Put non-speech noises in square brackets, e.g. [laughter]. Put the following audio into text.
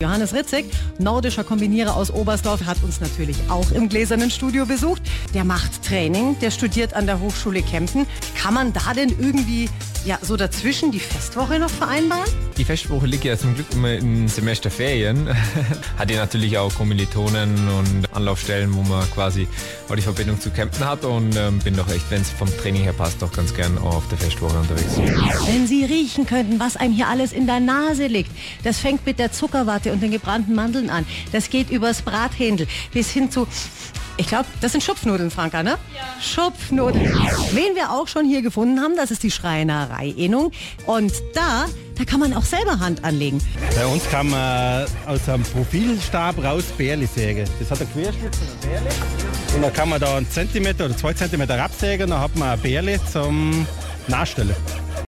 Johannes Ritzig, nordischer Kombinierer aus Oberstdorf, hat uns natürlich auch im gläsernen Studio besucht. Der macht Training, der studiert an der Hochschule Kempten. Kann man da denn irgendwie ja, so dazwischen die Festwoche noch vereinbaren? Die Festwoche liegt ja zum Glück immer in Semesterferien. [laughs] hat ja natürlich auch Kommilitonen und Anlaufstellen, wo man quasi auch die Verbindung zu Kempten hat und ähm, bin doch echt, wenn es vom Training her passt, doch ganz gern auch auf der Festwoche unterwegs. Wenn Sie riechen könnten, was einem hier alles in der Nase liegt. Das fängt mit der Zuckerwatte und den gebrannten Mandeln an. Das geht übers Brathändel bis hin zu ich glaube, das sind Schupfnudeln, Franka, ne? Ja. Schupfnudeln. Wen wir auch schon hier gefunden haben, das ist die Schreinerei Innung. Und da, da kann man auch selber Hand anlegen. Bei uns kann man aus einem Profilstab raus Bärli sägen. Das hat ein Querschnitt von einem Bärli. Und da kann man da einen Zentimeter oder zwei Zentimeter absägen, dann hat man ein Bärli zum Nachstellen.